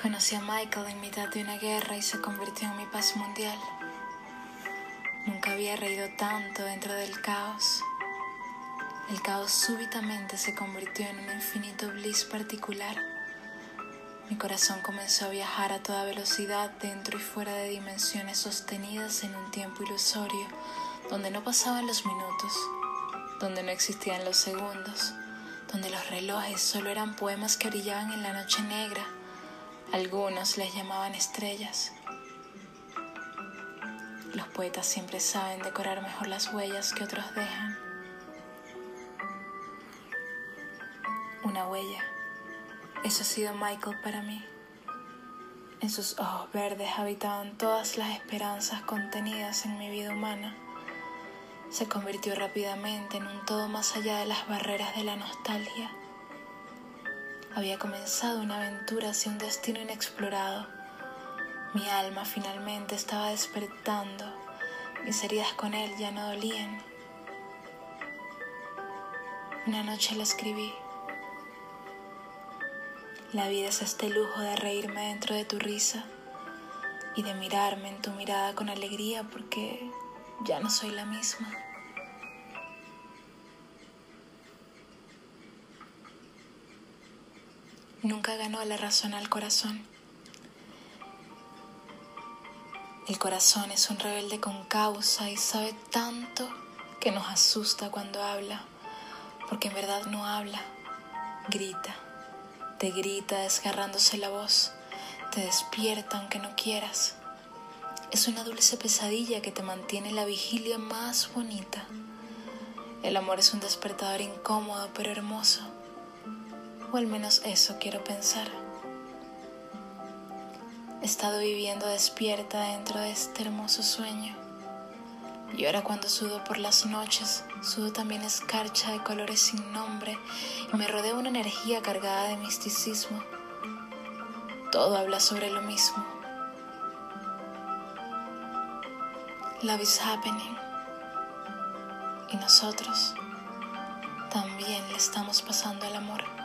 Conocí a Michael en mitad de una guerra y se convirtió en mi paz mundial. Nunca había reído tanto dentro del caos. El caos súbitamente se convirtió en un infinito bliss particular. Mi corazón comenzó a viajar a toda velocidad dentro y fuera de dimensiones sostenidas en un tiempo ilusorio, donde no pasaban los minutos, donde no existían los segundos, donde los relojes solo eran poemas que brillaban en la noche negra algunos les llamaban estrellas. Los poetas siempre saben decorar mejor las huellas que otros dejan. Una huella. Eso ha sido Michael para mí. En sus ojos verdes habitaban todas las esperanzas contenidas en mi vida humana. Se convirtió rápidamente en un todo más allá de las barreras de la nostalgia había comenzado una aventura hacia un destino inexplorado. Mi alma finalmente estaba despertando. Mis heridas con él ya no dolían. Una noche le escribí. La vida es este lujo de reírme dentro de tu risa y de mirarme en tu mirada con alegría porque ya no soy la misma. Nunca ganó la razón al corazón. El corazón es un rebelde con causa y sabe tanto que nos asusta cuando habla, porque en verdad no habla, grita, te grita desgarrándose la voz, te despierta aunque no quieras. Es una dulce pesadilla que te mantiene la vigilia más bonita. El amor es un despertador incómodo pero hermoso o al menos eso quiero pensar. He estado viviendo despierta dentro de este hermoso sueño. Y ahora cuando sudo por las noches, sudo también escarcha de colores sin nombre y me rodea una energía cargada de misticismo. Todo habla sobre lo mismo. Love is happening. Y nosotros también le estamos pasando el amor.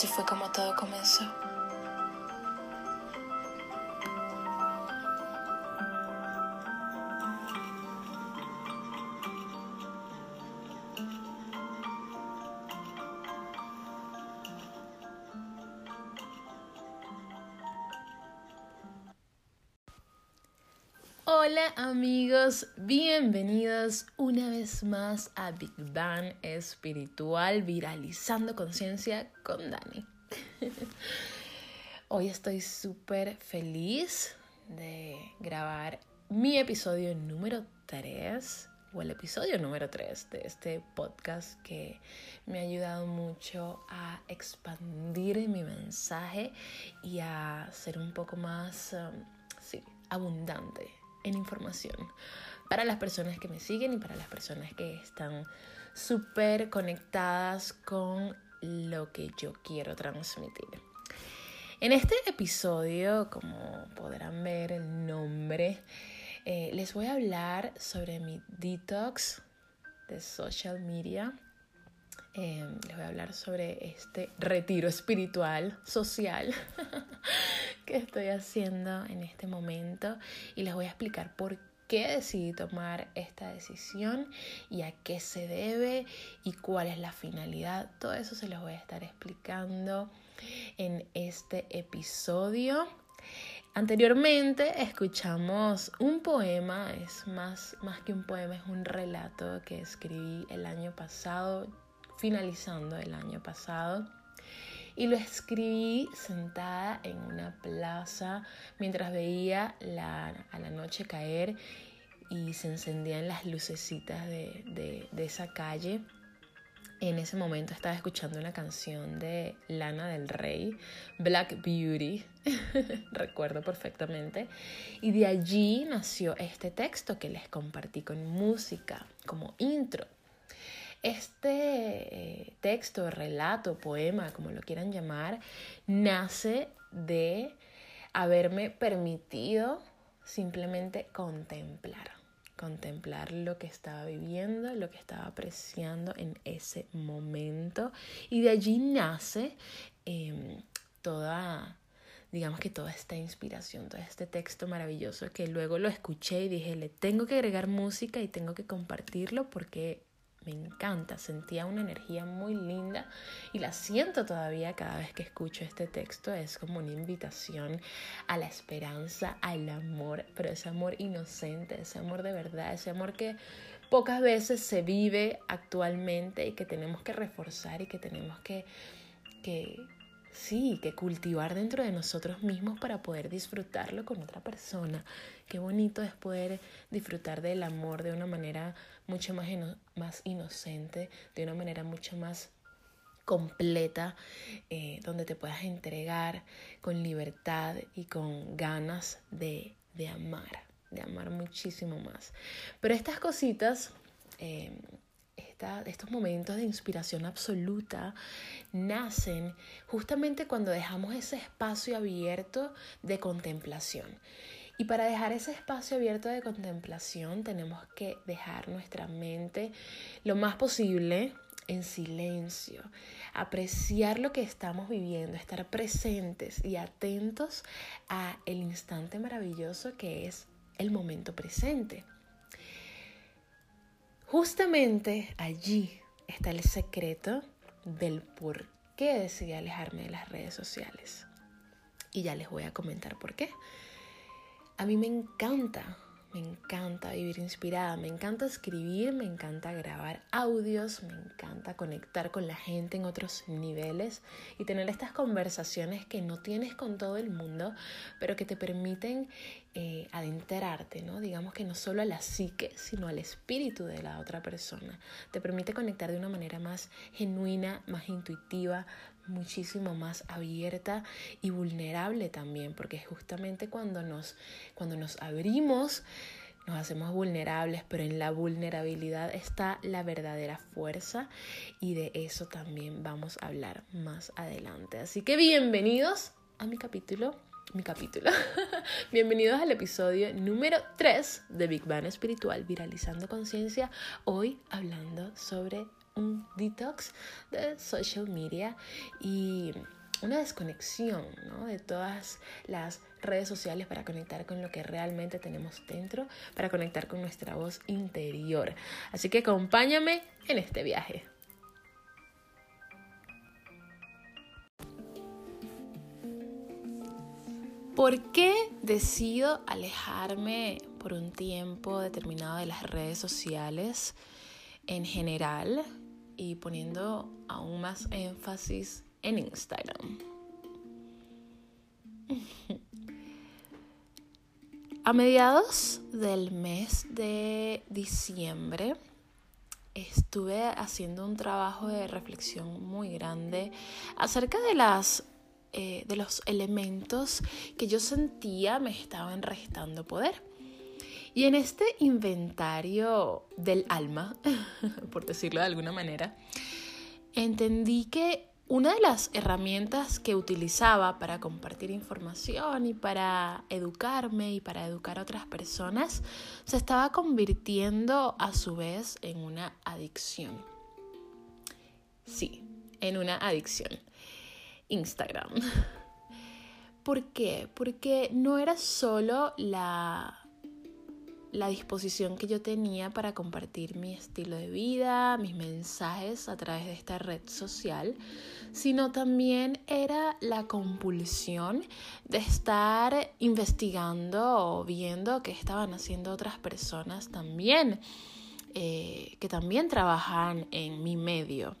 Así fue como todo comenzó. Amigos, bienvenidos una vez más a Big Bang Espiritual Viralizando Conciencia con Dani. Hoy estoy súper feliz de grabar mi episodio número 3 o el episodio número 3 de este podcast que me ha ayudado mucho a expandir mi mensaje y a ser un poco más, um, sí, abundante en información para las personas que me siguen y para las personas que están súper conectadas con lo que yo quiero transmitir. En este episodio, como podrán ver el nombre, eh, les voy a hablar sobre mi detox de social media. Em, les voy a hablar sobre este retiro espiritual, social, que estoy haciendo en este momento y les voy a explicar por qué decidí tomar esta decisión y a qué se debe y cuál es la finalidad. Todo eso se los voy a estar explicando en este episodio. Anteriormente escuchamos un poema, es más, más que un poema, es un relato que escribí el año pasado, finalizando el año pasado y lo escribí sentada en una plaza mientras veía a la noche caer y se encendían las lucecitas de, esa calle. En ese momento estaba escuchando una canción de Lana del Rey, Black Beauty, recuerdo perfectamente, y de allí nació este texto que les compartí con música como intro. Este eh, texto, relato, poema, como lo quieran llamar, nace de haberme permitido simplemente contemplar. contemplar lo que estaba viviendo, lo que estaba apreciando en ese momento. Y de allí nace em, toda, digamos que toda esta inspiración, todo este texto maravilloso que luego lo escuché y dije, le tengo que agregar música y tengo que compartirlo porque me encanta, sentía una energía muy linda y la siento todavía cada vez que escucho este texto. Es como una invitación a la esperanza, al amor, pero ese amor inocente, ese amor de verdad, ese amor que pocas veces se vive actualmente y que tenemos que reforzar y que tenemos que, que sí, que cultivar dentro de nosotros mismos para poder disfrutarlo con otra persona. Qué bonito es poder disfrutar del amor de una manera mucho más, más inocente, de una manera mucho más completa, eh, donde te puedas entregar con libertad y con ganas de, de amar, de amar muchísimo más. Pero estas cositas, eh, estos momentos de inspiración absoluta, nacen justamente cuando dejamos ese espacio abierto de contemplación. Y para dejar ese espacio abierto de contemplación tenemos que dejar nuestra mente lo más posible en silencio, apreciar lo que estamos viviendo, estar presentes y atentos a el instante maravilloso que es el momento presente. Justamente allí está el secreto del por qué decidí alejarme de las redes sociales. Y ya les voy a comentar por qué. A mí me encanta, me encanta vivir inspirada, me encanta escribir, me encanta grabar audios, me encanta conectar con la gente en otros niveles y tener estas conversaciones que no tienes con todo el mundo, pero que te permiten eh, adentrarte, ¿no? Digamos que no solo a la psique, sino al espíritu de la otra persona. Te permite conectar de una manera más genuina, más intuitiva, muchísimo más abierta y vulnerable también, porque justamente cuando nos, cuando nos abrimos, nos hacemos vulnerables, pero en la vulnerabilidad está la verdadera fuerza y de eso también vamos a hablar más adelante. Así que bienvenidos a mi capítulo, mi capítulo. bienvenidos al episodio número 3 de Big Bang Espiritual, Viralizando Conciencia, hoy hablando sobre un detox de social media y una desconexión de todas las redes sociales para conectar con lo que realmente tenemos dentro, para conectar con nuestra voz interior. Así que acompáñame en este viaje. ¿Por qué decido alejarme por un tiempo determinado de las redes sociales en general? Y poniendo aún más énfasis en Instagram. A mediados del mes de diciembre estuve haciendo un trabajo de reflexión muy grande acerca de las eh, de los elementos que yo sentía me estaban restando poder. Y en este inventario del alma, por decirlo de alguna manera, entendí que una de las herramientas que utilizaba para compartir información y para educarme y para educar a otras personas se estaba convirtiendo a su vez en una adicción. Sí, en una adicción. Instagram. ¿Por qué? Porque no era solo la la disposición que yo tenía para compartir mi estilo de vida, mis mensajes a través de esta red social, sino también era la compulsión de estar investigando o viendo qué estaban haciendo otras personas también, eh, que también trabajan en mi medio.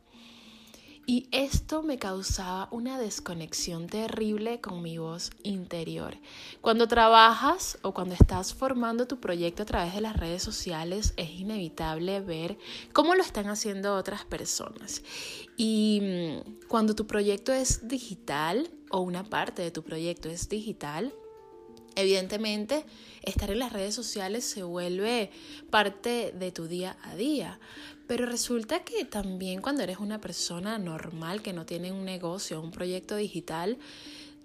Y esto me causaba una desconexión terrible con mi voz interior. Cuando trabajas o cuando estás formando tu proyecto a través de las redes sociales, es inevitable ver cómo lo están haciendo otras personas. Y mm, cuando tu proyecto es digital o una parte de tu proyecto es digital, Evidentemente, estar en las redes sociales se vuelve parte de tu día a día, pero resulta que también cuando eres una persona normal que no tiene un negocio, un proyecto digital,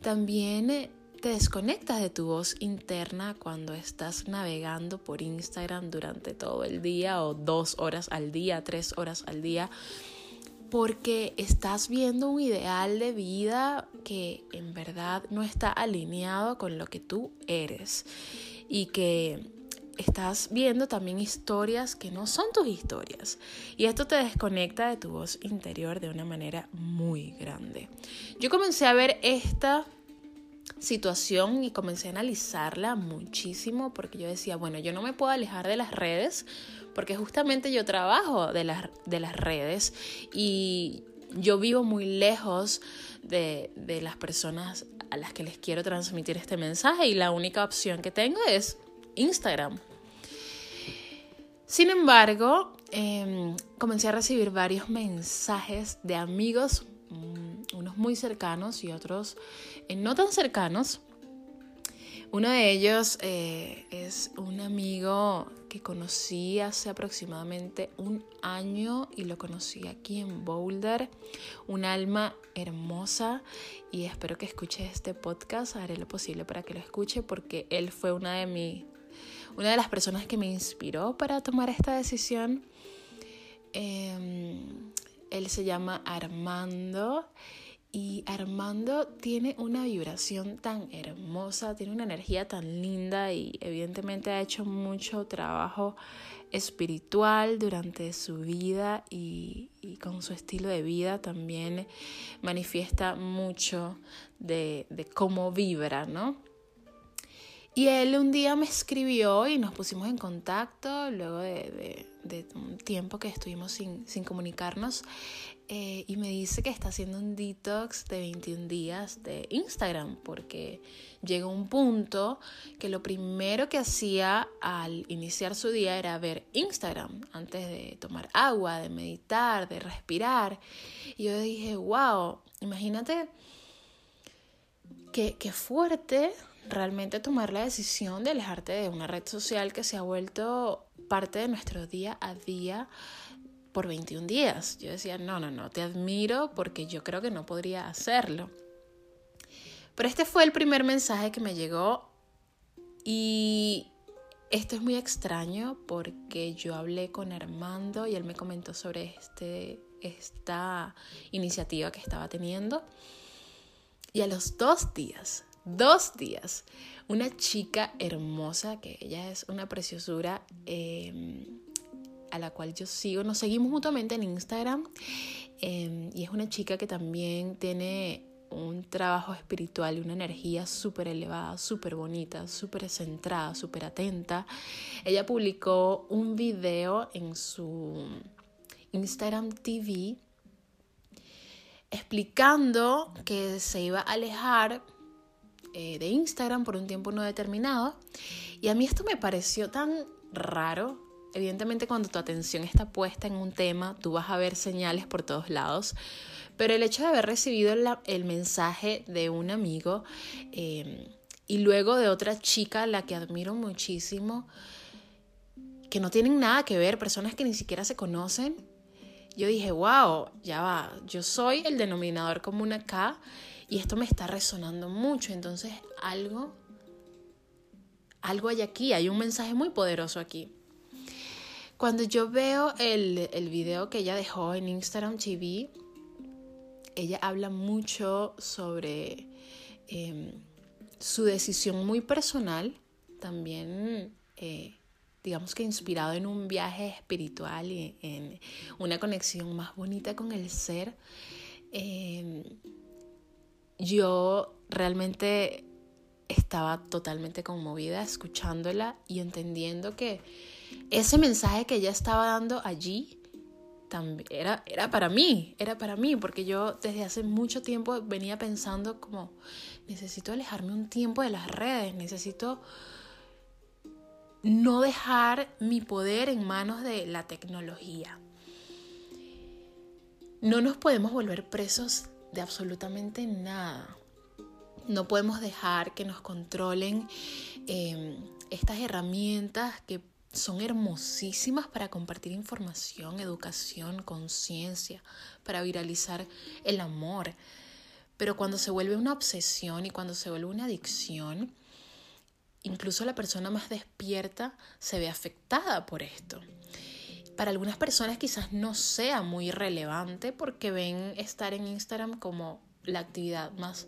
también te desconectas de tu voz interna cuando estás navegando por Instagram durante todo el día o dos horas al día, tres horas al día, porque estás viendo un ideal de vida que en verdad no está alineado con lo que tú eres y que estás viendo también historias que no son tus historias. Y esto te desconecta de tu voz interior de una manera muy grande. Yo comencé a ver esta situación y comencé a analizarla muchísimo porque yo decía, bueno, yo no me puedo alejar de las redes porque justamente yo trabajo de las, de las redes y yo vivo muy lejos de, de las personas a las que les quiero transmitir este mensaje y la única opción que tengo es Instagram. Sin embargo, em, comencé a recibir varios mensajes de amigos, mm, unos muy cercanos y otros eh, no tan cercanos. Uno de ellos eh, es un amigo que conocí hace aproximadamente un año y lo conocí aquí en Boulder. Un alma hermosa y espero que escuche este podcast. Haré lo posible para que lo escuche porque él fue una de mis una de las personas que me inspiró para tomar esta decisión. Em, él se llama Armando y Armando tiene una vibración tan hermosa, tiene una energía tan linda y evidentemente ha hecho mucho trabajo espiritual durante su vida y, con su estilo de vida también manifiesta mucho de, de cómo vibra, ¿no? Y él un día me escribió y nos pusimos en contacto luego de, un tiempo que estuvimos sin, comunicarnos eh, y me dice que está haciendo un detox de 21 días de Instagram porque llegó un punto que lo primero que hacía al iniciar su día era ver Instagram antes de tomar agua, de meditar, de respirar. Y yo dije, wow, imagínate qué, qué fuerte realmente tomar la decisión de alejarte de una red social que se ha vuelto parte de nuestro día a día por 21 días. Yo decía, no, no, no, te admiro porque yo creo que no podría hacerlo. Pero este fue el primer mensaje que me llegó y esto es muy extraño porque yo hablé con Armando y él me comentó sobre este, esta iniciativa que estaba teniendo. Y a los dos días dos días. Una chica hermosa, que ella es una preciosura, em, a la cual yo sigo, nos seguimos mutuamente en Instagram, em, y es una chica que también tiene un trabajo espiritual y una energía súper elevada, súper bonita, súper centrada, súper atenta. Ella publicó un video en su Instagram TV explicando que se iba a alejar eh, de Instagram por un tiempo no determinado. Y a mí esto me pareció tan raro. Evidentemente cuando tu atención está puesta en un tema, tú vas a ver señales por todos lados. Pero el hecho de haber recibido el, mensaje de un amigo em, y luego de otra chica la que admiro muchísimo, que no tienen nada que ver, personas que ni siquiera se conocen, yo dije, wow, ya va, yo soy el denominador común acá y esto me está resonando mucho. Entonces algo, algo hay aquí, hay un mensaje muy poderoso aquí. Cuando yo veo el, el video que ella dejó en Instagram TV, ella habla mucho sobre em, su decisión muy personal, también eh, digamos que inspirado en un viaje espiritual y en una conexión más bonita con el ser. Em, yo realmente estaba totalmente conmovida escuchándola y entendiendo que ese mensaje que ella estaba dando allí también era, era para mí, era para mí, porque yo desde hace mucho tiempo venía pensando como, necesito alejarme un tiempo de las redes, necesito no dejar mi poder en manos de la tecnología. No nos podemos volver presos de absolutamente nada. No podemos dejar que nos controlen em, estas herramientas que son hermosísimas para compartir información, educación, conciencia, para viralizar el amor. Pero cuando se vuelve una obsesión y cuando se vuelve una adicción, incluso la persona más despierta se ve afectada por esto. Para algunas personas quizás no sea muy relevante porque ven estar en Instagram como la actividad más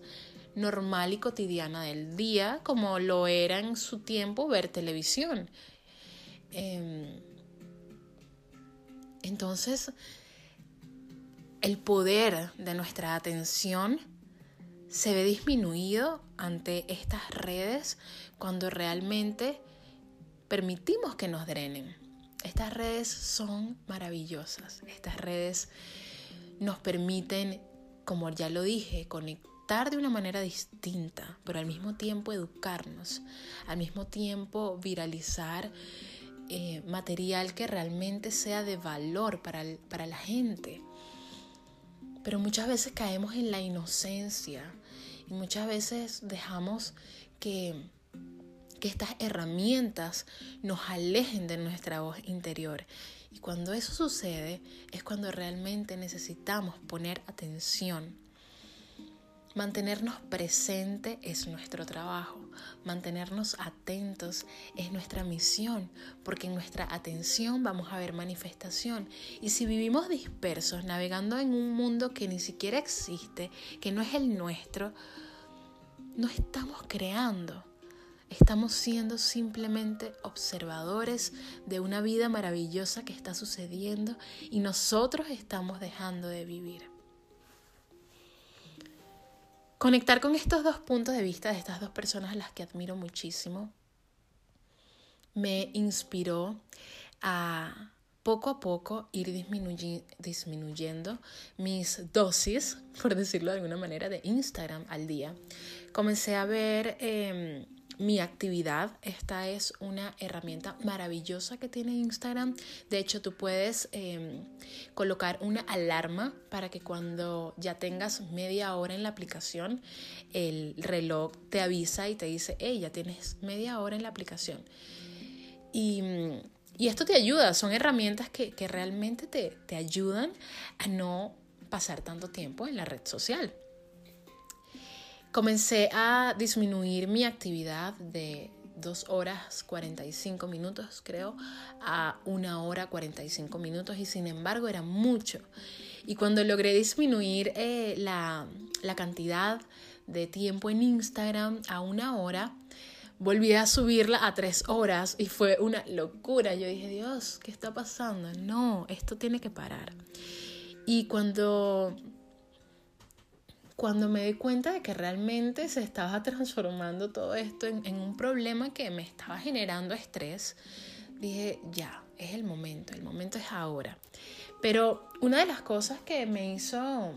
normal y cotidiana del día, como lo era en su tiempo ver televisión. Em, entonces, el poder de nuestra atención se ve disminuido ante estas redes cuando realmente permitimos que nos drenen. Estas redes son maravillosas. Estas redes nos permiten, como ya lo dije, conectar de una manera distinta, pero al mismo tiempo educarnos, al mismo tiempo viralizar eh, material que realmente sea de valor para, para la gente. Pero muchas veces caemos en la inocencia y muchas veces dejamos que, que estas herramientas nos alejen de nuestra voz interior. Y cuando eso sucede es cuando realmente necesitamos poner atención Mantenernos presente es nuestro trabajo, mantenernos atentos es nuestra misión, porque en nuestra atención vamos a ver manifestación. Y si vivimos dispersos, navegando en un mundo que ni siquiera existe, que no es el nuestro, no estamos creando. Estamos siendo simplemente observadores de una vida maravillosa que está sucediendo y nosotros estamos dejando de vivir. Conectar con estos dos puntos de vista de estas dos personas a las que admiro muchísimo me inspiró a poco a poco ir disminuyendo mis dosis, por decirlo de alguna manera, de Instagram al día. Comencé a ver em, mi actividad. Esta es una herramienta maravillosa que tiene Instagram. De hecho, tú puedes em, colocar una alarma para que cuando ya tengas media hora en la aplicación, el reloj te avisa y te dice, hey, ya tienes media hora en la aplicación. Y, esto te ayuda, son herramientas que, que realmente te, te ayudan a no pasar tanto tiempo en la red social comencé a disminuir mi actividad de 2 horas 45 minutos, creo, a 1 hora 45 minutos y sin embargo era mucho. Y cuando logré disminuir eh, la, la cantidad de tiempo en Instagram a una hora, volví a subirla a tres horas y fue una locura. Yo dije, Dios, ¿qué está pasando? No, esto tiene que parar. Y cuando cuando me di cuenta de que realmente se estaba transformando todo esto en, un problema que me estaba generando estrés, dije, ya, es el momento, el momento es ahora. Pero una de las cosas que me hizo,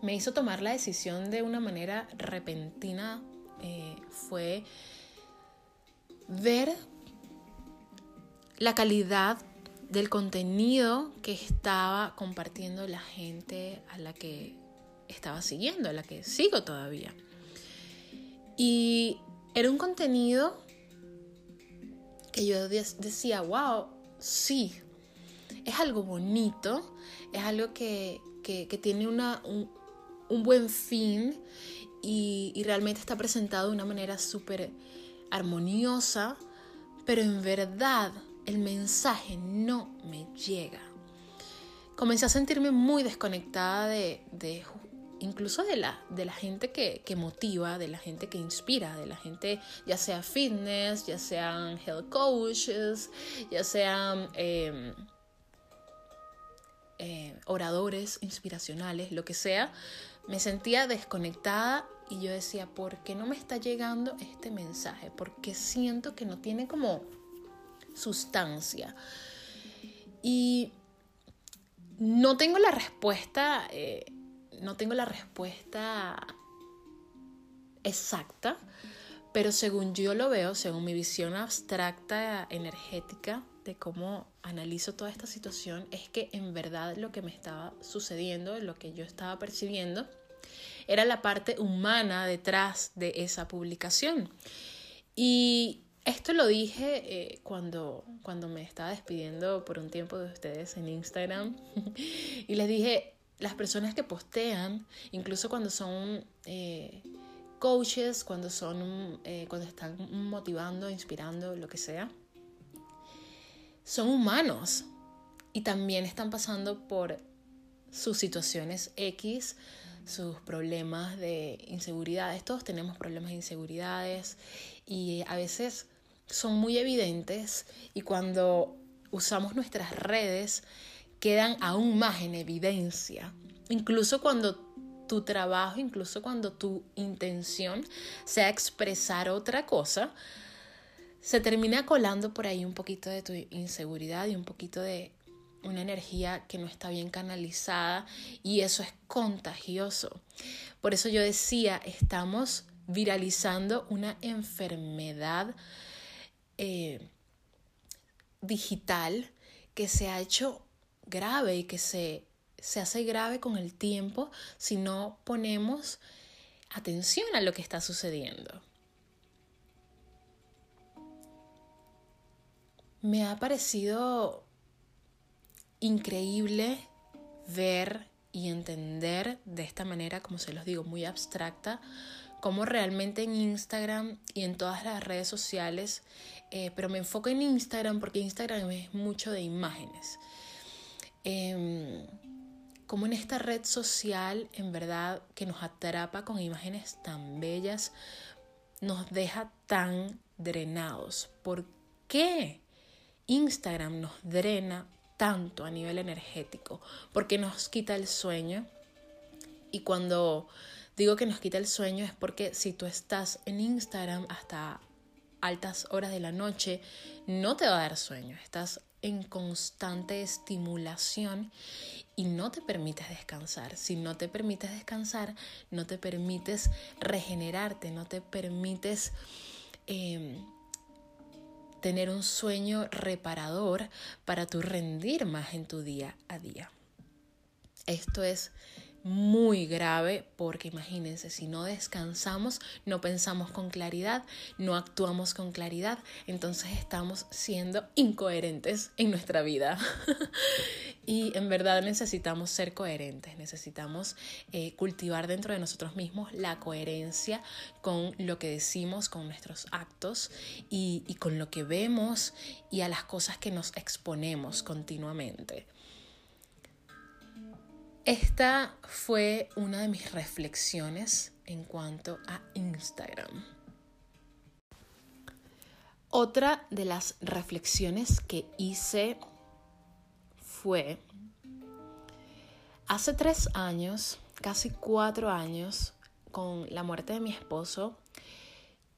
me hizo tomar la decisión de una manera repentina eh, fue ver la calidad del contenido que estaba compartiendo la gente a la que estaba siguiendo, la que sigo todavía. Y era un contenido que yo decía, wow, sí, es algo bonito, es algo que, tiene una, un, buen fin y, y, realmente está presentado de una manera súper armoniosa, pero en verdad el mensaje no me llega. Comencé a sentirme muy desconectada de, de incluso de la, de la gente que, motiva, de la gente que inspira, de la gente ya sea fitness, ya sean health coaches, ya sean em, eh, oradores inspiracionales, lo que sea, me sentía desconectada y yo decía, ¿por qué no me está llegando este mensaje? Porque siento que no tiene como sustancia. Y no tengo la respuesta. Eh, no tengo la respuesta exacta, pero según yo lo veo, según mi visión abstracta, energética, de cómo analizo toda esta situación, es que en verdad lo que me estaba sucediendo, lo que yo estaba percibiendo, era la parte humana detrás de esa publicación. Y esto lo dije eh, cuando, cuando me estaba despidiendo por un tiempo de ustedes en Instagram y les dije, las personas que postean, incluso cuando son eh, coaches, cuando son, eh, cuando están motivando, inspirando, lo que sea, son humanos y también están pasando por sus situaciones X, sus problemas de inseguridades. Todos tenemos problemas de inseguridades y a veces son muy evidentes y cuando usamos nuestras redes quedan aún más en evidencia. Incluso cuando tu trabajo, incluso cuando tu intención sea expresar otra cosa, se termina colando por ahí un poquito de tu inseguridad y un poquito de una energía que no está bien canalizada y eso es contagioso. Por eso yo decía, estamos viralizando una enfermedad eh, digital que se ha hecho grave y que se, se hace grave con el tiempo si no ponemos atención a lo que está sucediendo. Me ha parecido increíble ver y entender de esta manera, como se los digo, muy abstracta, cómo realmente en Instagram y en todas las redes sociales, eh, pero me enfoco en Instagram porque Instagram es mucho de imágenes. Eh, como en esta red social, en verdad, que nos atrapa con imágenes tan bellas, nos deja tan drenados. ¿Por qué Instagram nos drena tanto a nivel energético? Porque nos quita el sueño. Y cuando digo que nos quita el sueño es porque si tú estás en Instagram hasta altas horas de la noche, no te va a dar sueño. Estás en constante estimulación y no te permites descansar. Si no te permites descansar, no te permites regenerarte, no te permites em, tener un sueño reparador para tu rendir más en tu día a día. Esto es muy grave porque imagínense, si no descansamos, no pensamos con claridad, no actuamos con claridad, entonces estamos siendo incoherentes en nuestra vida. y en verdad necesitamos ser coherentes, necesitamos eh, cultivar dentro de nosotros mismos la coherencia con lo que decimos, con nuestros actos y, y con lo que vemos y a las cosas que nos exponemos continuamente. Esta fue una de mis reflexiones en cuanto a Instagram. Otra de las reflexiones que hice fue, hace tres años, casi cuatro años, con la muerte de mi esposo,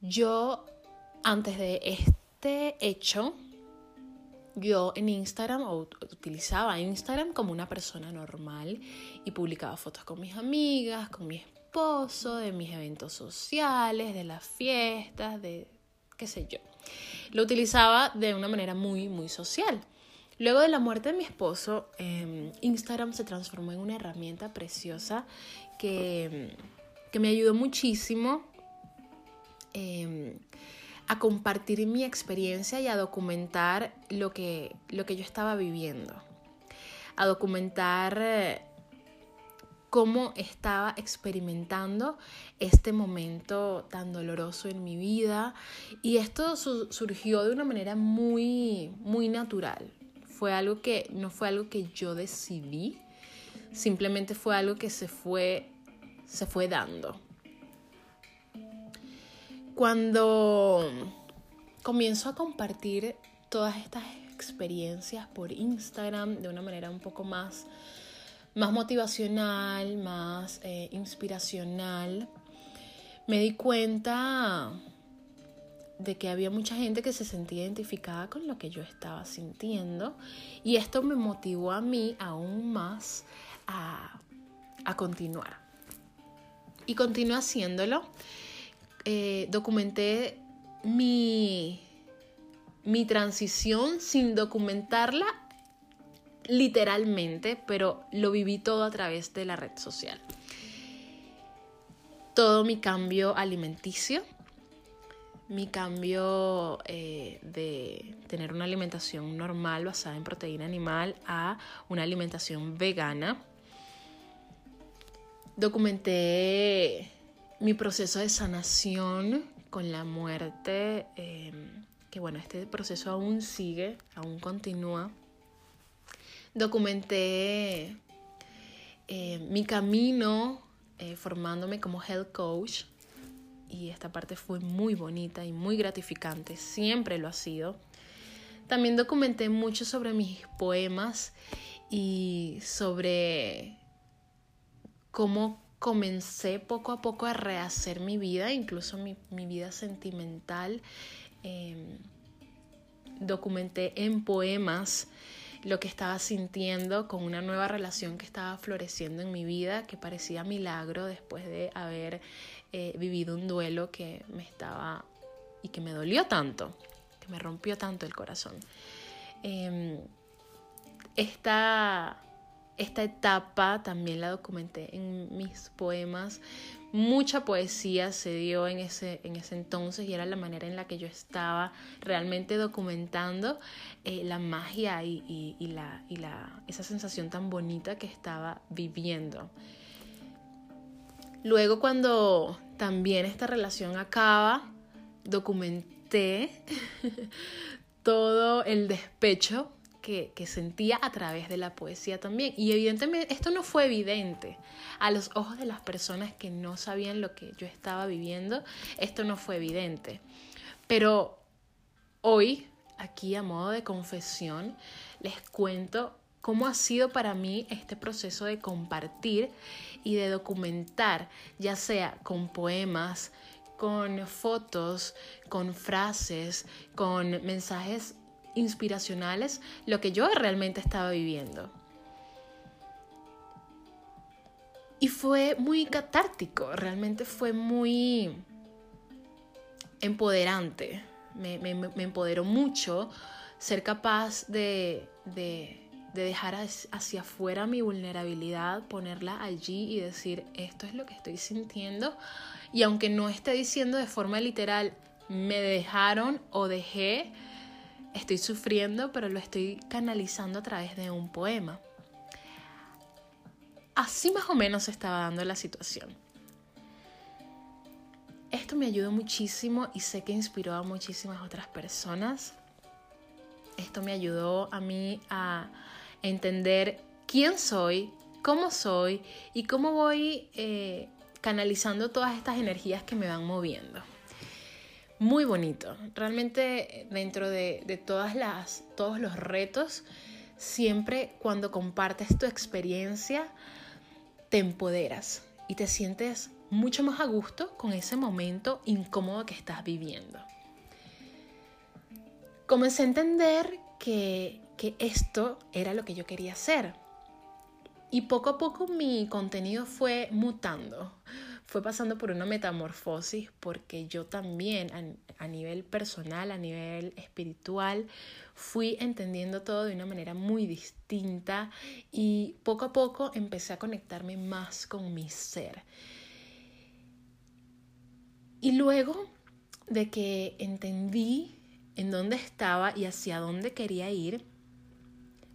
yo antes de este hecho, yo en Instagram utilizaba Instagram como una persona normal y publicaba fotos con mis amigas, con mi esposo, de mis eventos sociales, de las fiestas, de qué sé yo. Lo utilizaba de una manera muy, muy social. Luego de la muerte de mi esposo, em, Instagram se transformó en una herramienta preciosa que, que me ayudó muchísimo. Eh, a compartir mi experiencia y a documentar lo que, lo que yo estaba viviendo, a documentar eh, cómo estaba experimentando este momento tan doloroso en mi vida y esto surgió de una manera muy muy natural. Fue algo que no fue algo que yo decidí, simplemente fue algo que se fue se fue dando. Cuando comienzo a compartir todas estas experiencias por Instagram de una manera un poco más, más motivacional, más eh, inspiracional, me di cuenta de que había mucha gente que se sentía identificada con lo que yo estaba sintiendo y esto me motivó a mí aún más a, a continuar. Y continué haciéndolo eh, documenté mi, mi transición sin documentarla literalmente, pero lo viví todo a través de la red social. Todo mi cambio alimenticio, mi cambio eh, de tener una alimentación normal basada en proteína animal a una alimentación vegana, Documenté mi proceso de sanación con la muerte, em, que bueno, este proceso aún sigue, aún continúa. Documenté eh, mi camino eh, formándome como health coach y esta parte fue muy bonita y muy gratificante, siempre lo ha sido. También documenté mucho sobre mis poemas y sobre cómo comencé poco a poco a rehacer mi vida, incluso mi, vida sentimental. Em, documenté en poemas lo que estaba sintiendo con una nueva relación que estaba floreciendo en mi vida, que parecía milagro después de haber eh, vivido un duelo que me estaba y que me dolió tanto, que me rompió tanto el corazón. Em, esta esta etapa también la documenté en mis poemas. Mucha poesía se dio en ese, en ese entonces y era la manera en la que yo estaba realmente documentando eh, la magia y, la, y la, esa sensación tan bonita que estaba viviendo. Luego cuando también esta relación acaba, documenté todo el despecho que, sentía a través de la poesía también. Y evidentemente esto no fue evidente a los ojos de las personas que no sabían lo que yo estaba viviendo, esto no fue evidente. Pero hoy, aquí a modo de confesión, les cuento cómo ha sido para mí este proceso de compartir y de documentar, ya sea con poemas, con fotos, con frases, con mensajes inspiracionales lo que yo realmente estaba viviendo. Y fue muy catártico, realmente fue muy empoderante. Me, empoderó mucho ser capaz de, de, dejar hacia afuera mi vulnerabilidad, ponerla allí y decir, esto es lo que estoy sintiendo. Y aunque no esté diciendo de forma literal, me dejaron o dejé estoy sufriendo, pero lo estoy canalizando a través de un poema. Así más o menos se estaba dando la situación. Esto me ayudó muchísimo y sé que inspiró a muchísimas otras personas. Esto me ayudó a mí a entender quién soy, cómo soy y cómo voy eh, canalizando todas estas energías que me van moviendo muy bonito. Realmente dentro de, todas las, todos los retos, siempre cuando compartes tu experiencia, te empoderas y te sientes mucho más a gusto con ese momento incómodo que estás viviendo. Comencé a entender que, que esto era lo que yo quería hacer. Y poco a poco mi contenido fue mutando fue pasando por una metamorfosis porque yo también a, nivel personal, a nivel espiritual, fui entendiendo todo de una manera muy distinta y poco a poco empecé a conectarme más con mi ser. Y luego de que entendí en dónde estaba y hacia dónde quería ir,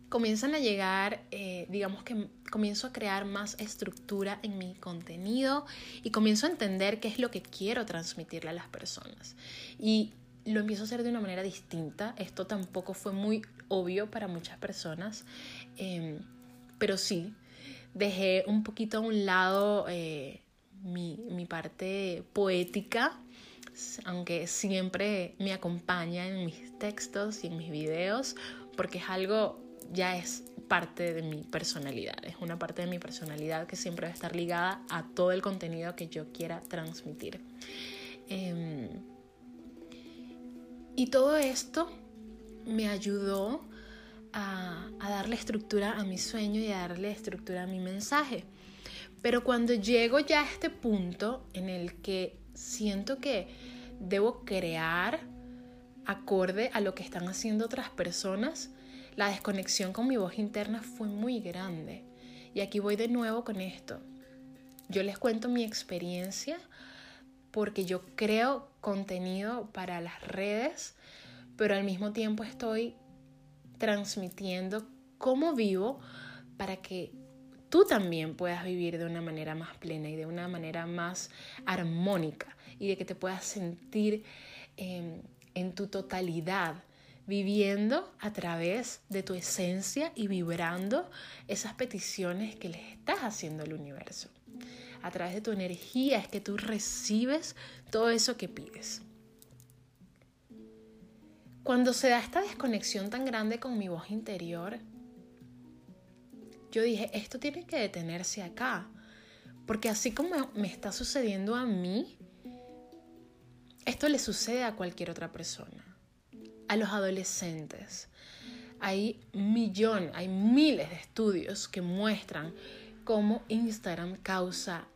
comienzan a llegar, eh, digamos que comienzo a crear más estructura en mi contenido y comienzo a entender qué es lo que quiero transmitirle a las personas. Y lo empiezo a hacer de una manera distinta. Esto tampoco fue muy obvio para muchas personas, em, pero sí, dejé un poquito a un lado eh, mi, mi parte poética aunque siempre me acompaña en mis textos y en mis videos, porque es algo ya es parte de mi personalidad, es una parte de mi personalidad que siempre va a estar ligada a todo el contenido que yo quiera transmitir. Em, y todo esto me ayudó a, a, darle estructura a mi sueño y a darle estructura a mi mensaje. Pero cuando llego ya a este punto en el que siento que debo crear acorde a lo que están haciendo otras personas, la desconexión con mi voz interna fue muy grande. Y aquí voy de nuevo con esto. Yo les cuento mi experiencia porque yo creo contenido para las redes, pero al mismo tiempo estoy transmitiendo cómo vivo para que tú también puedas vivir de una manera más plena y de una manera más armónica y de que te puedas sentir em, en tu totalidad viviendo a través de tu esencia y vibrando esas peticiones que le estás haciendo al universo. A través de tu energía es que tú recibes todo eso que pides. Cuando se da esta desconexión tan grande con mi voz interior, yo dije, esto tiene que detenerse acá. Porque así como me está sucediendo a mí, esto le sucede a cualquier otra persona. A los adolescentes. Hay millón, hay miles de estudios que muestran cómo Instagram causa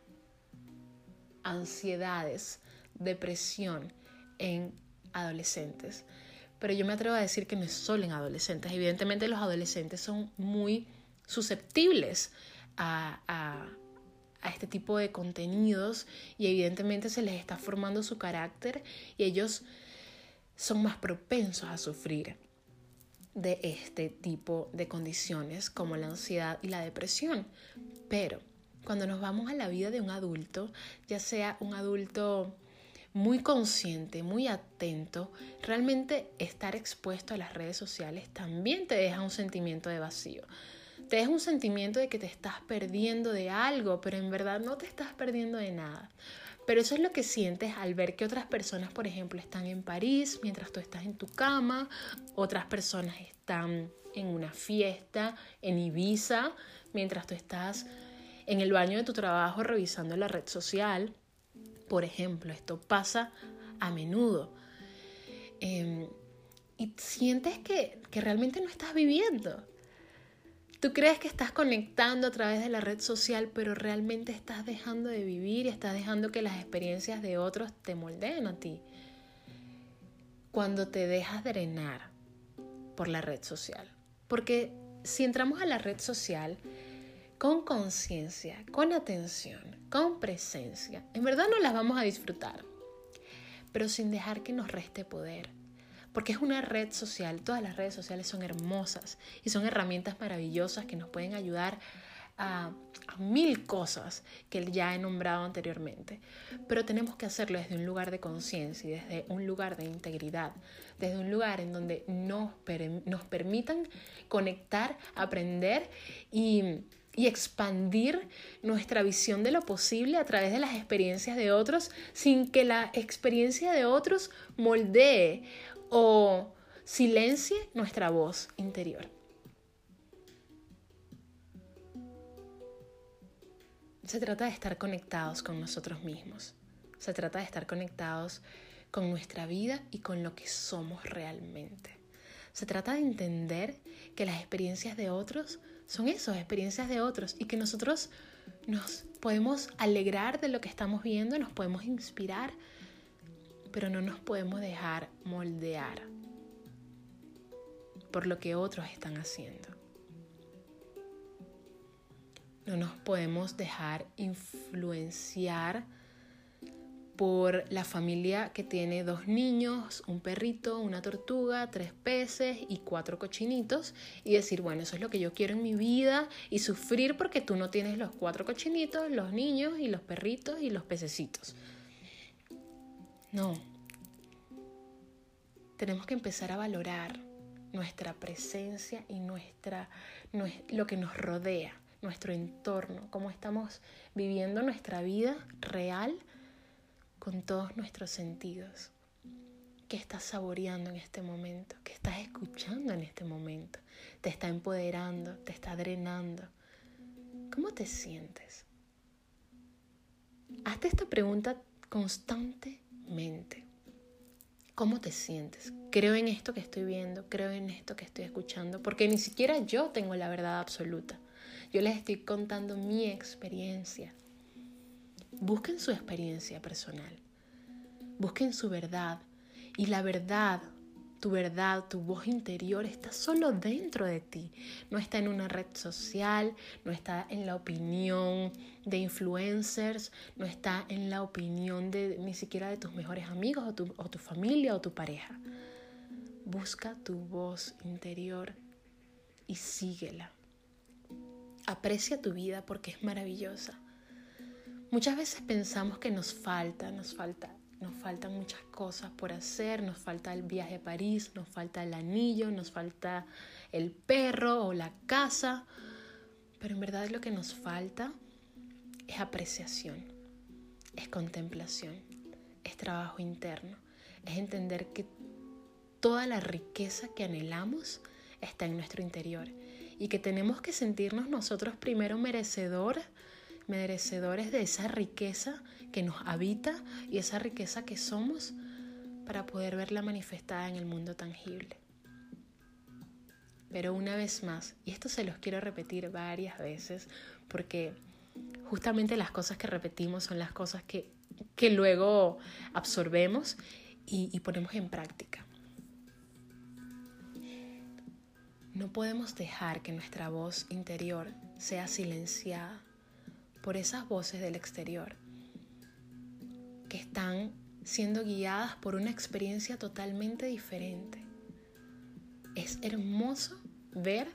ansiedades, depresión en adolescentes pero yo me atrevo a decir que no es solo en adolescentes. Evidentemente los adolescentes son muy susceptibles a, a, este tipo de contenidos y evidentemente se les está formando su carácter y ellos son más propensos a sufrir de este tipo de condiciones como la ansiedad y la depresión. Pero cuando nos vamos a la vida de un adulto, ya sea un adulto muy consciente, muy atento, realmente estar expuesto a las redes sociales también te deja un sentimiento de vacío. Te deja un sentimiento de que te estás perdiendo de algo, pero en verdad no te estás perdiendo de nada. Pero eso es lo que sientes al ver que otras personas, por ejemplo, están en París mientras tú estás en tu cama, otras personas están en una fiesta, en Ibiza, mientras tú estás en el baño de tu trabajo revisando la red social. Por ejemplo, esto pasa a menudo. Em, y sientes que, que realmente no estás viviendo. Tú crees que estás conectando a través de la red social, pero realmente estás dejando de vivir y estás dejando que las experiencias de otros te moldeen a ti. Cuando te dejas drenar por la red social. Porque si entramos a la red social, con conciencia, con atención, con presencia, en verdad no las vamos a disfrutar, pero sin dejar que nos reste poder. Porque es una red social, todas las redes sociales son hermosas y son herramientas maravillosas que nos pueden ayudar a, mil cosas que ya he nombrado anteriormente. Pero tenemos que hacerlo desde un lugar de conciencia y desde un lugar de integridad, desde un lugar en donde nos, nos permitan conectar, aprender y y expandir nuestra visión de lo posible a través de las experiencias de otros sin que la experiencia de otros moldee o silencie nuestra voz interior. Se trata de estar conectados con nosotros mismos. Se trata de estar conectados con nuestra vida y con lo que somos realmente. Se trata de entender que las experiencias de otros son esas experiencias de otros y que nosotros nos podemos alegrar de lo que estamos viendo, nos podemos inspirar, pero no nos podemos dejar moldear por lo que otros están haciendo. No nos podemos dejar influenciar por la familia que tiene dos niños, un perrito, una tortuga, tres peces y cuatro cochinitos y decir, bueno, eso es lo que yo quiero en mi vida y sufrir porque tú no tienes los cuatro cochinitos, los niños y los perritos y los pececitos. No. Tenemos que empezar a valorar nuestra presencia y nuestra, lo que nos rodea, nuestro entorno, cómo estamos viviendo nuestra vida real con todos nuestros sentidos. ¿Qué estás saboreando en este momento? ¿Qué estás escuchando en este momento? ¿Te está empoderando? ¿Te está drenando? ¿Cómo te sientes? Hazte esta pregunta constantemente. ¿Cómo te sientes? Creo en esto que estoy viendo, creo en esto que estoy escuchando, porque ni siquiera yo tengo la verdad absoluta. Yo les estoy contando mi experiencia, Busquen su experiencia personal. Busquen su verdad. Y la verdad, tu verdad, tu voz interior está solo dentro de ti. No está en una red social, no está en la opinión de influencers, no está en la opinión de ni siquiera de tus mejores amigos o tu, o tu familia o tu pareja. Busca tu voz interior y síguela. Aprecia tu vida porque es maravillosa. Muchas veces pensamos que nos falta, nos falta, nos faltan muchas cosas por hacer, nos falta el viaje a París, nos falta el anillo, nos falta el perro o la casa, pero en verdad lo que nos falta es apreciación, es contemplación, es trabajo interno, es entender que toda la riqueza que anhelamos está en nuestro interior y que tenemos que sentirnos nosotros primero merecedores, merecedores de esa riqueza que nos habita y esa riqueza que somos para poder verla manifestada en el mundo tangible. Pero una vez más, y esto se los quiero repetir varias veces, porque justamente las cosas que repetimos son las cosas que, que luego absorbemos y, y ponemos en práctica. No podemos dejar que nuestra voz interior sea silenciada por esas voces del exterior que están siendo guiadas por una experiencia totalmente diferente. Es hermoso ver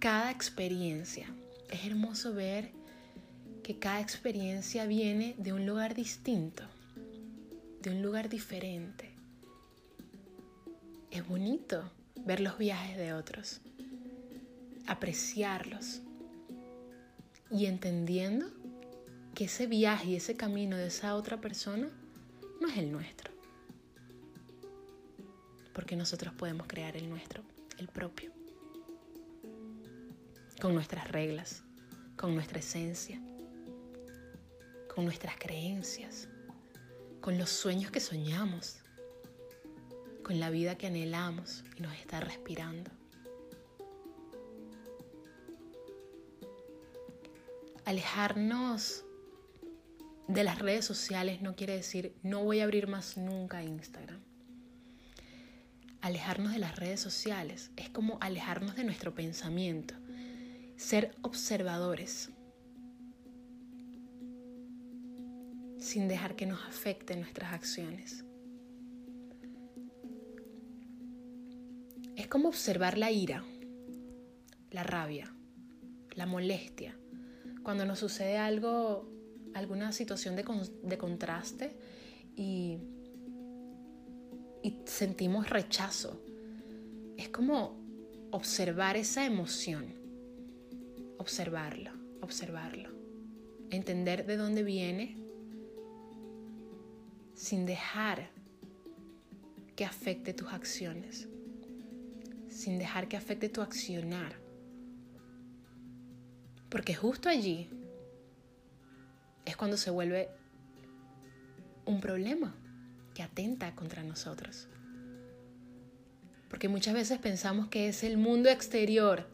cada experiencia. Es hermoso ver que cada experiencia viene de un lugar distinto, de un lugar diferente. Es bonito ver los viajes de otros, apreciarlos y entendiendo ese viaje y ese camino de esa otra persona no es el nuestro. Porque nosotros podemos crear el nuestro, el propio, con nuestras reglas, con nuestra esencia, con nuestras creencias, con los sueños que soñamos con la vida que anhelamos y nos está respirando. Alejarnos de las redes sociales no quiere decir no voy a abrir más nunca Instagram. Alejarnos de las redes sociales es como alejarnos de nuestro pensamiento, ser observadores, sin dejar que nos afecten nuestras acciones. Es como observar la ira, la rabia, la molestia. Cuando nos sucede algo, alguna situación de, de contraste y, y sentimos rechazo. Es como observar esa emoción, observarla, observarla, entender de dónde viene sin dejar que afecte tus acciones sin dejar que afecte tu accionar. Porque justo allí es cuando se vuelve un problema que atenta contra nosotros. Porque muchas veces pensamos que es el mundo exterior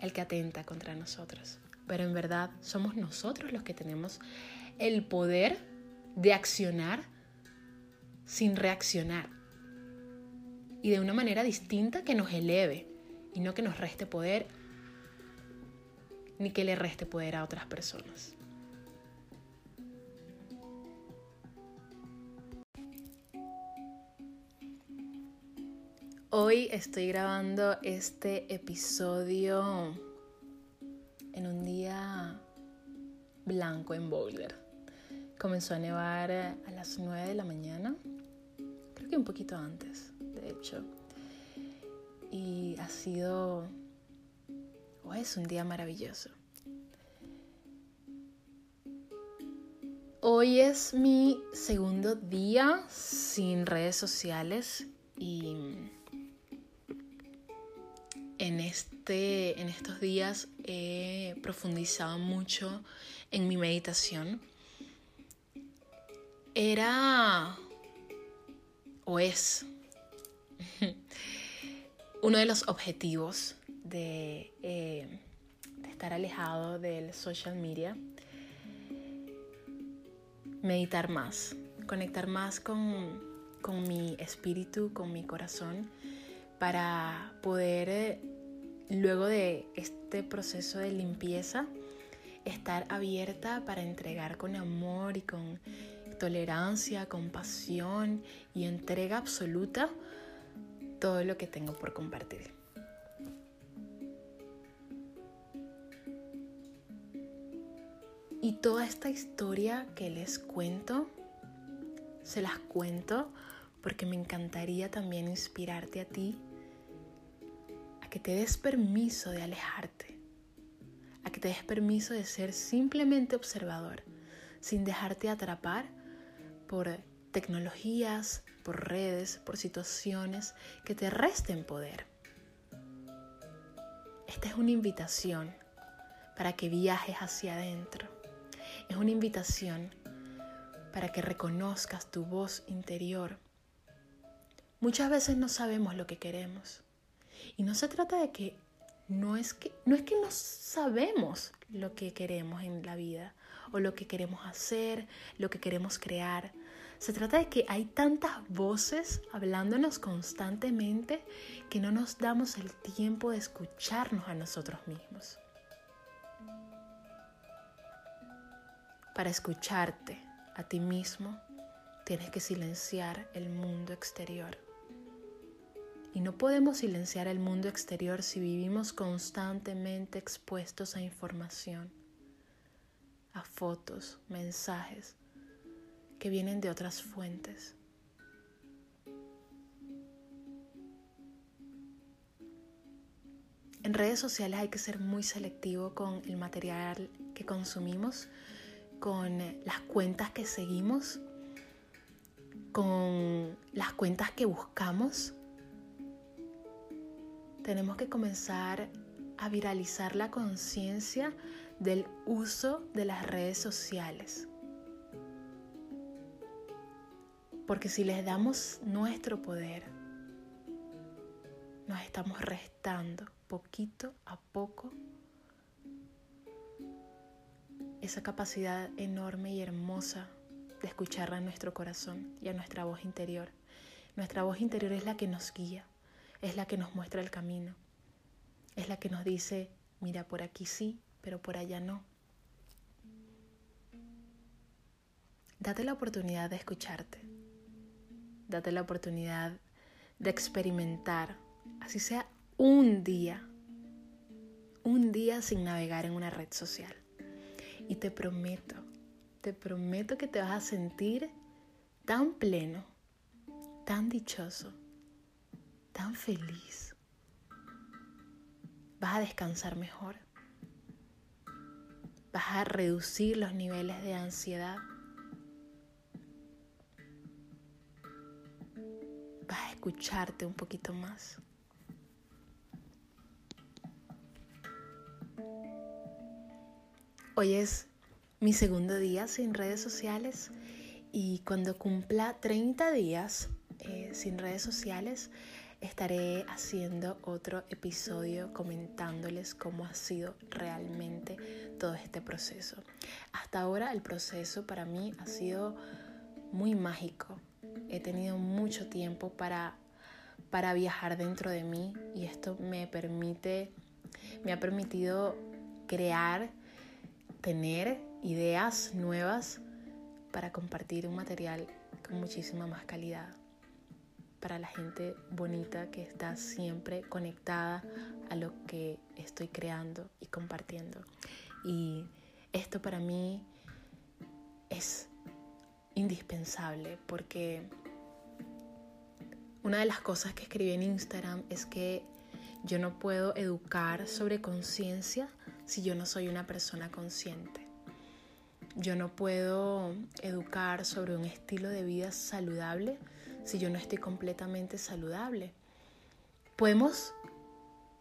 el que atenta contra nosotros. Pero en verdad somos nosotros los que tenemos el poder de accionar sin reaccionar y de una manera distinta que nos eleve y no que nos reste poder ni que le reste poder a otras personas. Hoy estoy grabando este episodio en un día blanco en Boulder. Comenzó a nevar a las 9 de la mañana, creo que un poquito antes de hecho. Y ha sido, o es un día maravilloso. Hoy es mi segundo día sin redes sociales y en, este, en estos días he profundizado mucho en mi meditación. Era o es uno de los objetivos de, eh, de, estar alejado del social media, meditar más, conectar más con, con mi espíritu, con mi corazón, para poder, luego de este proceso de limpieza, estar abierta para entregar con amor y con tolerancia, compasión y entrega absoluta todo lo que tengo por compartir. Y toda esta historia que les cuento, se las cuento porque me encantaría también inspirarte a ti que te des permiso de alejarte, a que te des permiso de ser simplemente observador, sin dejarte atrapar por tecnologías, por redes, por situaciones que te resten poder. Esta es una invitación para que viajes hacia adentro. Es una invitación para que reconozcas tu voz interior. Muchas veces no sabemos lo que queremos. Y no se trata de que no es que no es que no sabemos lo que queremos en la vida o lo que queremos hacer, lo que queremos crear. Se trata de que hay tantas voces hablándonos constantemente que no nos damos el tiempo de escucharnos a nosotros mismos. Para escucharte a ti mismo, tienes que silenciar el mundo exterior. Y no podemos silenciar el mundo exterior si vivimos constantemente expuestos a información, a fotos, mensajes que vienen de otras fuentes. En redes sociales hay que ser muy selectivo con el material que consumimos, con las cuentas que seguimos, con las cuentas que buscamos. Tenemos que comenzar a viralizar la conciencia del uso de las redes sociales. Porque si les damos nuestro poder, nos estamos restando poquito a poco esa capacidad enorme y hermosa de escuchar a nuestro corazón y a nuestra voz interior. Nuestra voz interior es la que nos guía, es la que nos muestra el camino, es la que nos dice, mira, por aquí sí, pero por allá no. Date la oportunidad de escucharte, date la oportunidad de experimentar, así sea un día, un día sin navegar en una red social. Y te prometo, te prometo que te vas a sentir tan pleno, tan dichoso, tan feliz. Vas a descansar mejor. Vas a reducir los niveles de ansiedad. Vas a escucharte un poquito más. Hoy es mi segundo día sin redes sociales y cuando cumpla 30 días eh, sin redes sociales estaré haciendo otro episodio comentándoles cómo ha sido realmente todo este proceso. Hasta ahora el proceso para mí ha sido muy mágico. He tenido mucho tiempo para, para viajar dentro de mí y esto me permite, me ha permitido crear tener ideas nuevas para compartir un material con muchísima más calidad para la gente bonita que está siempre conectada a lo que estoy creando y compartiendo. Y esto para mí es indispensable porque una de las cosas que escribí en Instagram es que yo no puedo educar sobre conciencia si yo no soy una persona consciente. Yo no puedo educar sobre un estilo de vida saludable si yo no estoy completamente saludable. Podemos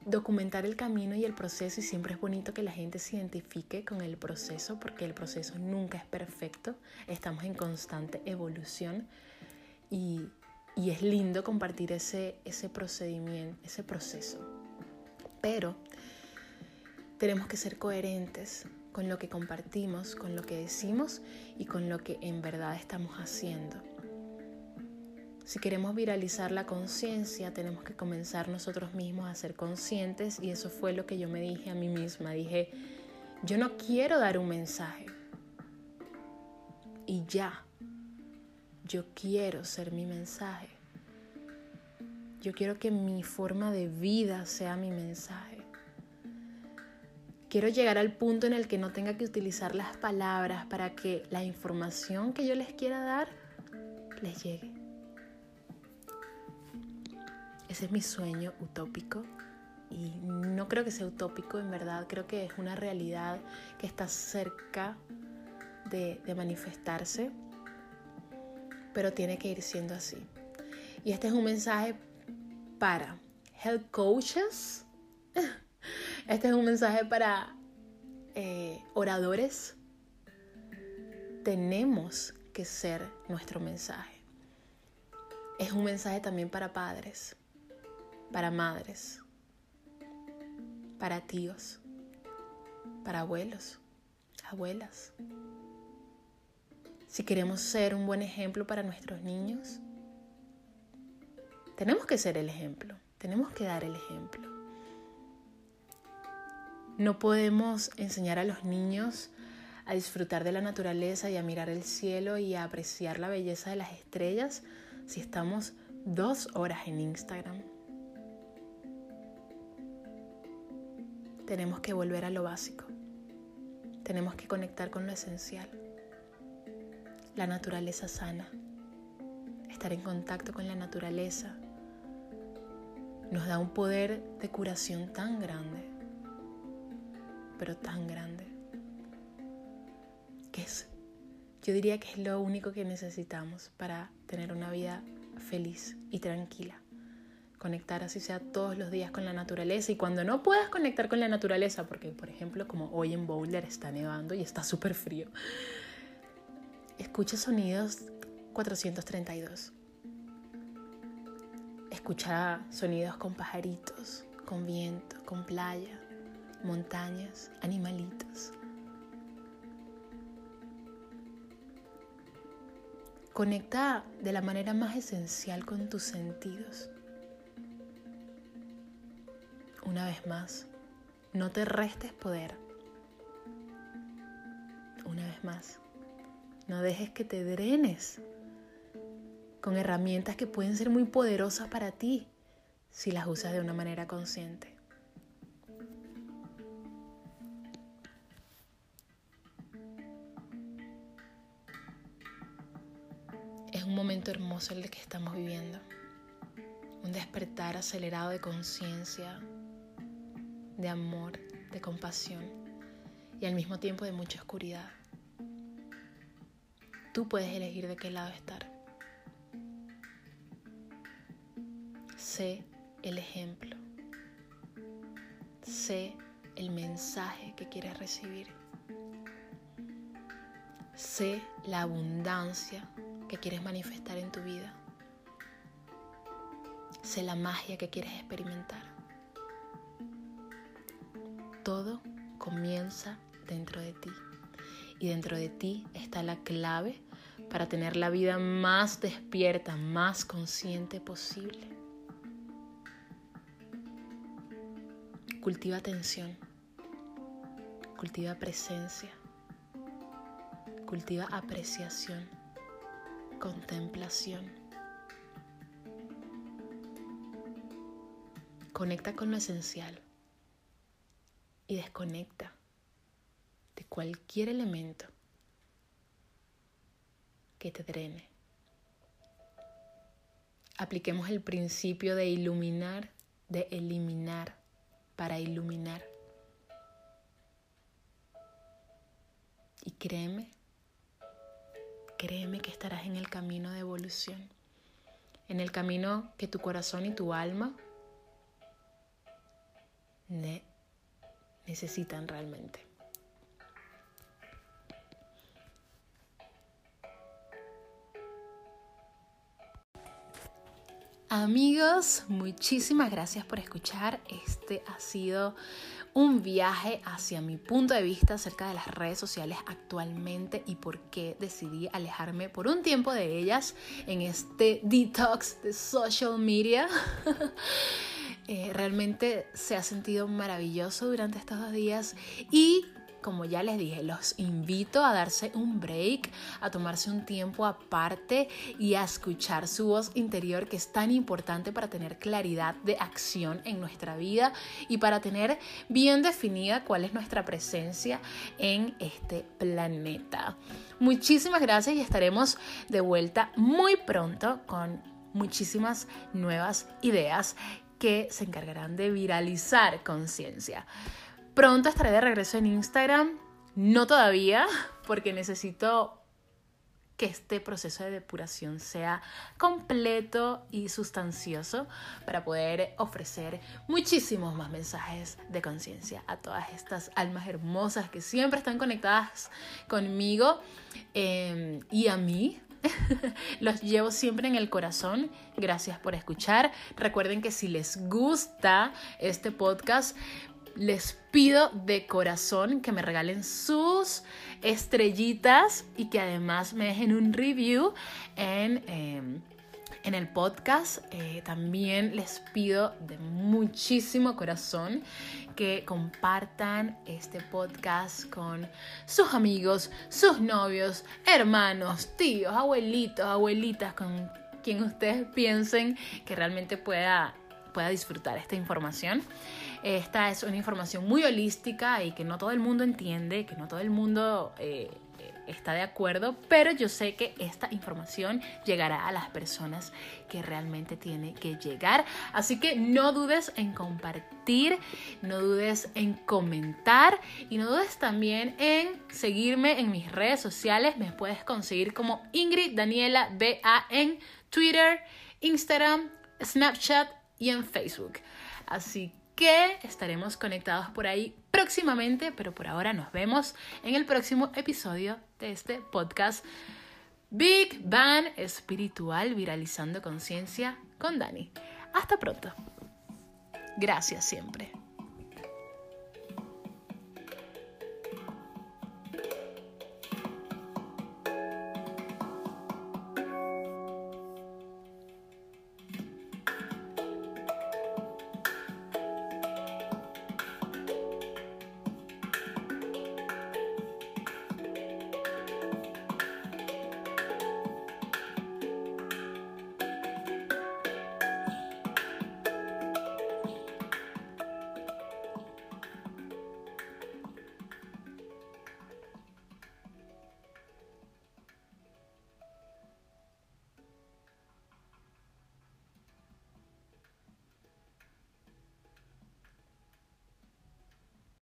documentar el camino y el proceso y siempre es bonito que la gente se identifique con el proceso porque el proceso nunca es perfecto, estamos en constante evolución y, y es lindo compartir ese, ese procedimiento, ese proceso. Pero tenemos que ser coherentes con lo que compartimos, con lo que decimos y con lo que en verdad estamos haciendo. Si queremos viralizar la conciencia, tenemos que comenzar nosotros mismos a ser conscientes y eso fue lo que yo me dije a mí misma. Dije, yo no quiero dar un mensaje y ya, yo quiero ser mi mensaje. Yo quiero que mi forma de vida sea mi mensaje. Quiero llegar al punto en el que no tenga que utilizar las palabras para que la información que yo les quiera dar les llegue. Ese es mi sueño utópico y no creo que sea utópico, en verdad, creo que es una realidad que está cerca de, manifestarse, pero tiene que ir siendo así. Y este es un mensaje para health coaches. Este es un mensaje para eh, oradores. Tenemos que ser nuestro mensaje. Es un mensaje también para padres, para madres, para tíos, para abuelos, abuelas. Si queremos ser un buen ejemplo para nuestros niños, tenemos que ser el ejemplo, tenemos que dar el ejemplo. No podemos enseñar a los niños a disfrutar de la naturaleza y a mirar el cielo y a apreciar la belleza de las estrellas si estamos dos horas en Instagram. Tenemos que volver a lo básico. Tenemos que conectar con lo esencial. La naturaleza sana. Estar en contacto con la naturaleza nos da un poder de curación tan grande, pero tan grande, que es, yo diría que es lo único que necesitamos para tener una vida feliz y tranquila conectar así sea todos los días con la naturaleza y cuando no puedas conectar con la naturaleza, porque por ejemplo como hoy en Boulder está nevando y está súper frío, escucha sonidos 432. Escucha sonidos con pajaritos, con viento, con playa, montañas, animalitos. Conecta de la manera más esencial con tus sentidos. Una vez más, no te restes poder. Una vez más, no dejes que te drenes con herramientas que pueden ser muy poderosas para ti si las usas de una manera consciente. Es un momento hermoso el que estamos viviendo. Un despertar acelerado de conciencia, de amor, de compasión y al mismo tiempo de mucha oscuridad. Tú puedes elegir de qué lado estar. Sé el ejemplo. Sé el mensaje que quieres recibir. Sé la abundancia que quieres manifestar en tu vida. Sé la magia que quieres experimentar todo comienza dentro de ti. Y dentro de ti está la clave para tener la vida más despierta, más consciente posible. Cultiva atención, cultiva presencia, cultiva apreciación, contemplación. Conecta con lo esencial y desconecta de cualquier elemento que te drene. Apliquemos el principio de iluminar, de eliminar para iluminar. Y créeme, créeme que estarás en el camino de evolución, en el camino que tu corazón y tu alma necesitan realmente. Amigos, muchísimas gracias por escuchar. Este ha sido un viaje hacia mi punto de vista acerca de las redes sociales actualmente y por qué decidí alejarme por un tiempo de ellas en este detox de social media. Eh, realmente se ha sentido maravilloso durante estos dos días y como ya les dije, los invito a darse un break, a tomarse un tiempo aparte y a escuchar su voz interior que es tan importante para tener claridad de acción en nuestra vida y para tener bien definida cuál es nuestra presencia en este planeta. Muchísimas gracias y estaremos de vuelta muy pronto con muchísimas nuevas ideas que se encargarán de viralizar conciencia. Pronto estaré de regreso en Instagram, no todavía, porque necesito que este proceso de depuración sea completo y sustancioso para poder ofrecer muchísimos más mensajes de conciencia a todas estas almas hermosas que siempre están conectadas conmigo em, y a mí. Los llevo siempre en el corazón. Gracias por escuchar. Recuerden que si les gusta este podcast, les pido de corazón que me regalen sus estrellitas y que además me dejen un review en, em, en el podcast. Eh, también les pido de muchísimo corazón que compartan este podcast con sus amigos, sus novios, hermanos, tíos, abuelitos, abuelitas, con quien ustedes piensen que realmente pueda, pueda disfrutar esta información. Esta es una información muy holística y que no todo el mundo entiende, que no todo el mundo eh, está de acuerdo, pero yo sé que esta información llegará a las personas que realmente tiene que llegar. Así que no dudes en compartir, no dudes en comentar y no dudes también en seguirme en mis redes sociales. Me puedes conseguir como Ingrid Daniela BA en Twitter, Instagram, Snapchat y en Facebook. Así que estaremos conectados por ahí próximamente, pero por ahora nos vemos en el próximo episodio de este podcast Big Bang Espiritual Viralizando Conciencia con Dani. Hasta pronto. Gracias siempre.